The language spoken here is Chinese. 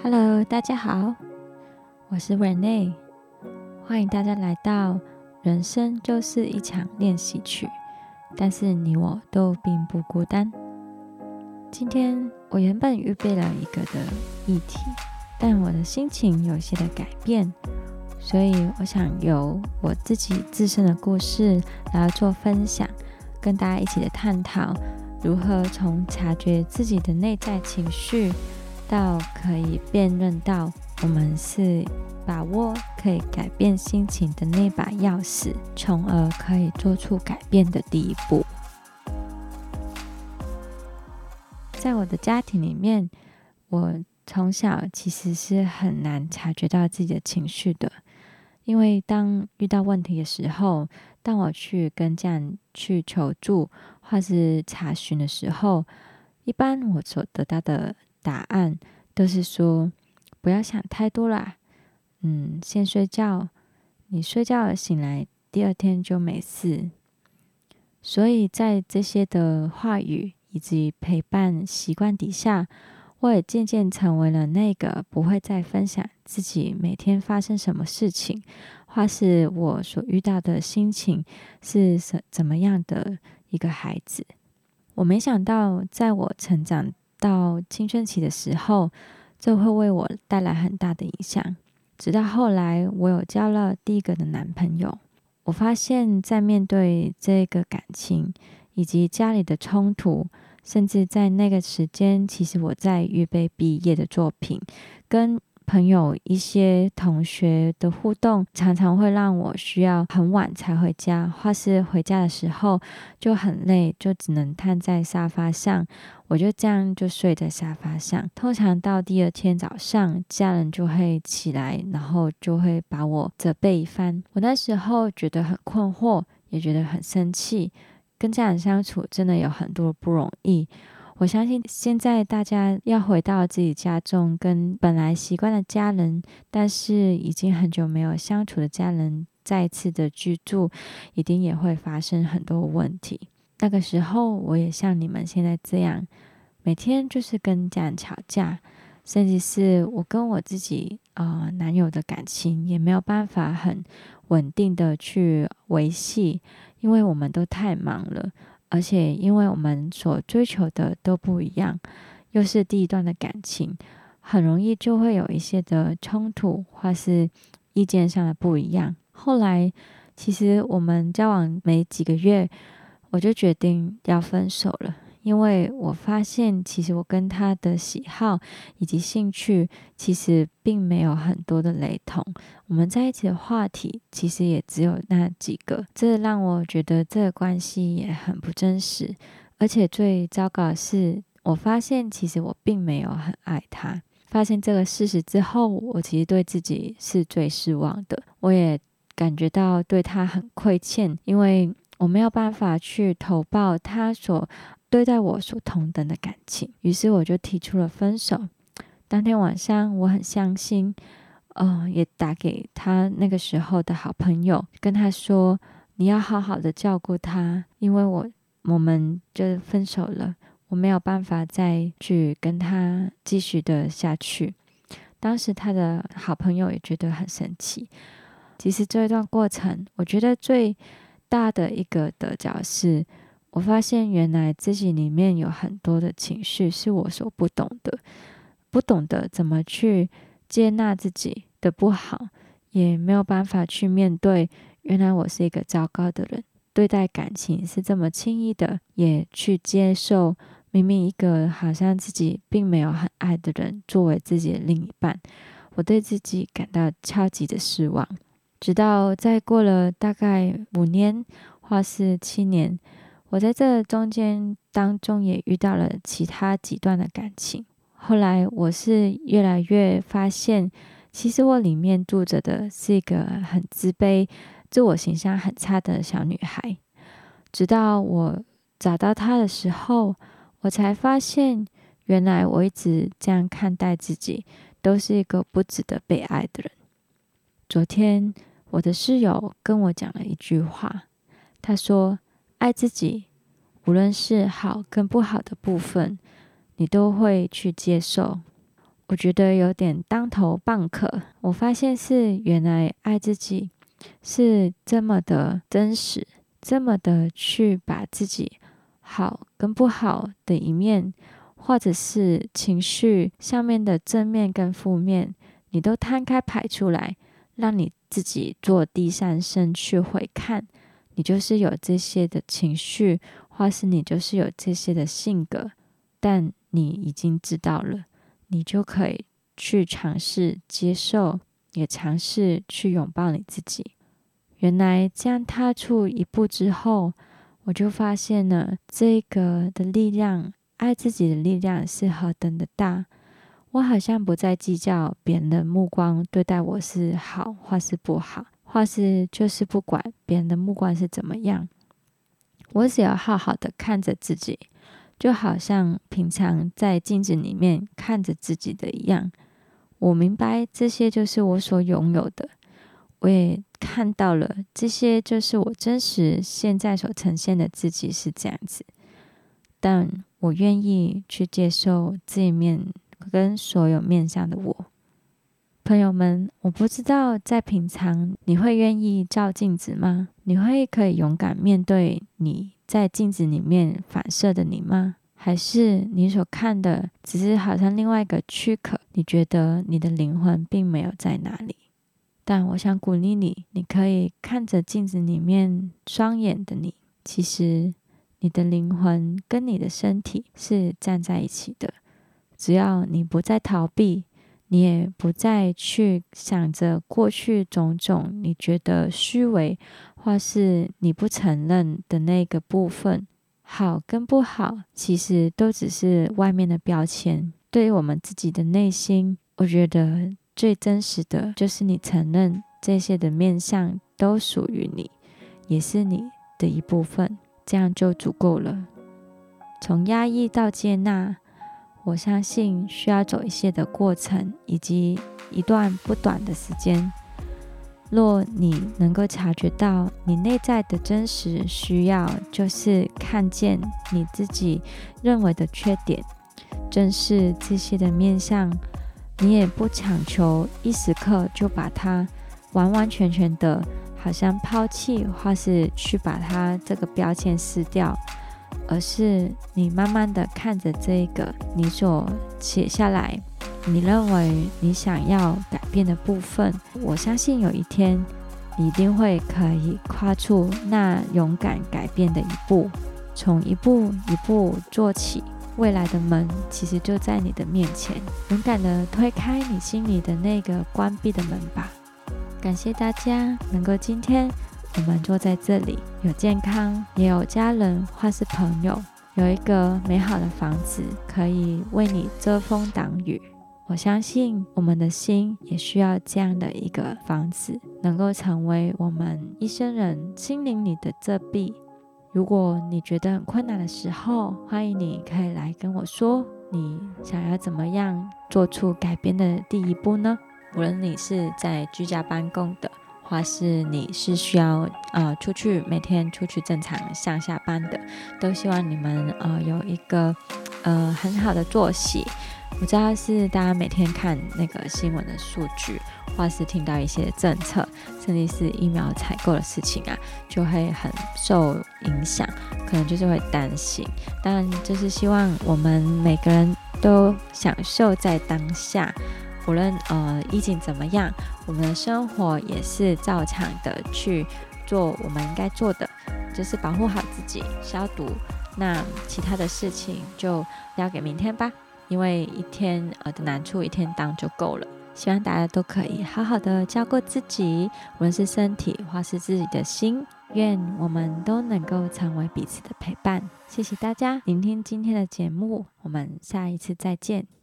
Hello，大家好，我是 Rene，欢迎大家来到《人生就是一场练习曲》，但是你我都并不孤单。今天我原本预备了一个的议题，但我的心情有些的改变，所以我想由我自己自身的故事来做分享，跟大家一起的探讨如何从察觉自己的内在情绪。到可以辨认到，我们是把握可以改变心情的那把钥匙，从而可以做出改变的第一步。在我的家庭里面，我从小其实是很难察觉到自己的情绪的，因为当遇到问题的时候，当我去跟家人去求助或是查询的时候，一般我所得到的。答案都是说不要想太多啦，嗯，先睡觉。你睡觉了醒来，第二天就没事。所以在这些的话语以及陪伴习惯底下，我也渐渐成为了那个不会再分享自己每天发生什么事情，或是我所遇到的心情是怎怎么样的一个孩子。我没想到，在我成长。到青春期的时候，这会为我带来很大的影响。直到后来，我有交了第一个的男朋友，我发现，在面对这个感情以及家里的冲突，甚至在那个时间，其实我在预备毕业的作品，跟。朋友一些同学的互动，常常会让我需要很晚才回家，或是回家的时候就很累，就只能瘫在沙发上。我就这样就睡在沙发上。通常到第二天早上，家人就会起来，然后就会把我责备一番。我那时候觉得很困惑，也觉得很生气。跟家人相处真的有很多不容易。我相信现在大家要回到自己家中，跟本来习惯的家人，但是已经很久没有相处的家人再次的居住，一定也会发生很多问题。那个时候，我也像你们现在这样，每天就是跟家人吵架，甚至是我跟我自己啊男友的感情也没有办法很稳定的去维系，因为我们都太忙了。而且，因为我们所追求的都不一样，又是第一段的感情，很容易就会有一些的冲突，或是意见上的不一样。后来，其实我们交往没几个月，我就决定要分手了。因为我发现，其实我跟他的喜好以及兴趣，其实并没有很多的雷同。我们在一起的话题，其实也只有那几个。这让我觉得这个关系也很不真实。而且最糟糕的是，我发现其实我并没有很爱他。发现这个事实之后，我其实对自己是最失望的。我也感觉到对他很亏欠，因为我没有办法去投报他所。对待我所同等的感情，于是我就提出了分手。当天晚上，我很伤心，呃，也打给他那个时候的好朋友，跟他说：“你要好好的照顾他，因为我我们就分手了，我没有办法再去跟他继续的下去。”当时他的好朋友也觉得很生气。其实这一段过程，我觉得最大的一个得着是。我发现原来自己里面有很多的情绪是我所不懂的，不懂得怎么去接纳自己的不好，也没有办法去面对。原来我是一个糟糕的人，对待感情是这么轻易的，也去接受明明一个好像自己并没有很爱的人作为自己的另一半，我对自己感到超级的失望。直到再过了大概五年或是七年。我在这中间当中也遇到了其他几段的感情，后来我是越来越发现，其实我里面住着的是一个很自卑、自我形象很差的小女孩。直到我找到她的时候，我才发现，原来我一直这样看待自己，都是一个不值得被爱的人。昨天我的室友跟我讲了一句话，他说。爱自己，无论是好跟不好的部分，你都会去接受。我觉得有点当头棒喝。我发现是原来爱自己是这么的真实，这么的去把自己好跟不好的一面，或者是情绪上面的正面跟负面，你都摊开排出来，让你自己做第三身去回看。你就是有这些的情绪，或是你就是有这些的性格，但你已经知道了，你就可以去尝试接受，也尝试去拥抱你自己。原来这样踏出一步之后，我就发现了这个的力量，爱自己的力量是何等的大。我好像不再计较别人的目光对待我是好或是不好。或是就是不管别人的目光是怎么样，我只要好好的看着自己，就好像平常在镜子里面看着自己的一样。我明白这些就是我所拥有的，我也看到了这些就是我真实现在所呈现的自己是这样子。但我愿意去接受这一面跟所有面向的我。朋友们，我不知道在平常你会愿意照镜子吗？你会可以勇敢面对你在镜子里面反射的你吗？还是你所看的只是好像另外一个躯壳？你觉得你的灵魂并没有在哪里？但我想鼓励你，你可以看着镜子里面双眼的你，其实你的灵魂跟你的身体是站在一起的。只要你不再逃避。你也不再去想着过去种种你觉得虚伪或是你不承认的那个部分，好跟不好，其实都只是外面的标签。对于我们自己的内心，我觉得最真实的就是你承认这些的面相都属于你，也是你的一部分，这样就足够了。从压抑到接纳。我相信需要走一些的过程，以及一段不短的时间。若你能够察觉到你内在的真实需要，就是看见你自己认为的缺点，正视这些的面相，你也不强求一时刻就把它完完全全的，好像抛弃，或是去把它这个标签撕掉。而是你慢慢的看着这个你所写下来，你认为你想要改变的部分，我相信有一天你一定会可以跨出那勇敢改变的一步，从一步一步做起，未来的门其实就在你的面前，勇敢的推开你心里的那个关闭的门吧。感谢大家能够今天。我们坐在这里，有健康，也有家人或是朋友，有一个美好的房子可以为你遮风挡雨。我相信我们的心也需要这样的一个房子，能够成为我们一生人心灵里的遮蔽。如果你觉得很困难的时候，欢迎你可以来跟我说，你想要怎么样做出改变的第一步呢？无论你是在居家办公的。或是你是需要呃出去每天出去正常上下班的，都希望你们呃有一个呃很好的作息。我知道是大家每天看那个新闻的数据，或是听到一些政策，甚至是疫苗采购的事情啊，就会很受影响，可能就是会担心。但，就是希望我们每个人都享受在当下。无论呃疫情怎么样，我们的生活也是照常的去做我们应该做的，就是保护好自己，消毒。那其他的事情就交给明天吧，因为一天呃的难处一天当就够了。希望大家都可以好好的照顾自己，无论是身体或是自己的心。愿我们都能够成为彼此的陪伴。谢谢大家聆听今天的节目，我们下一次再见。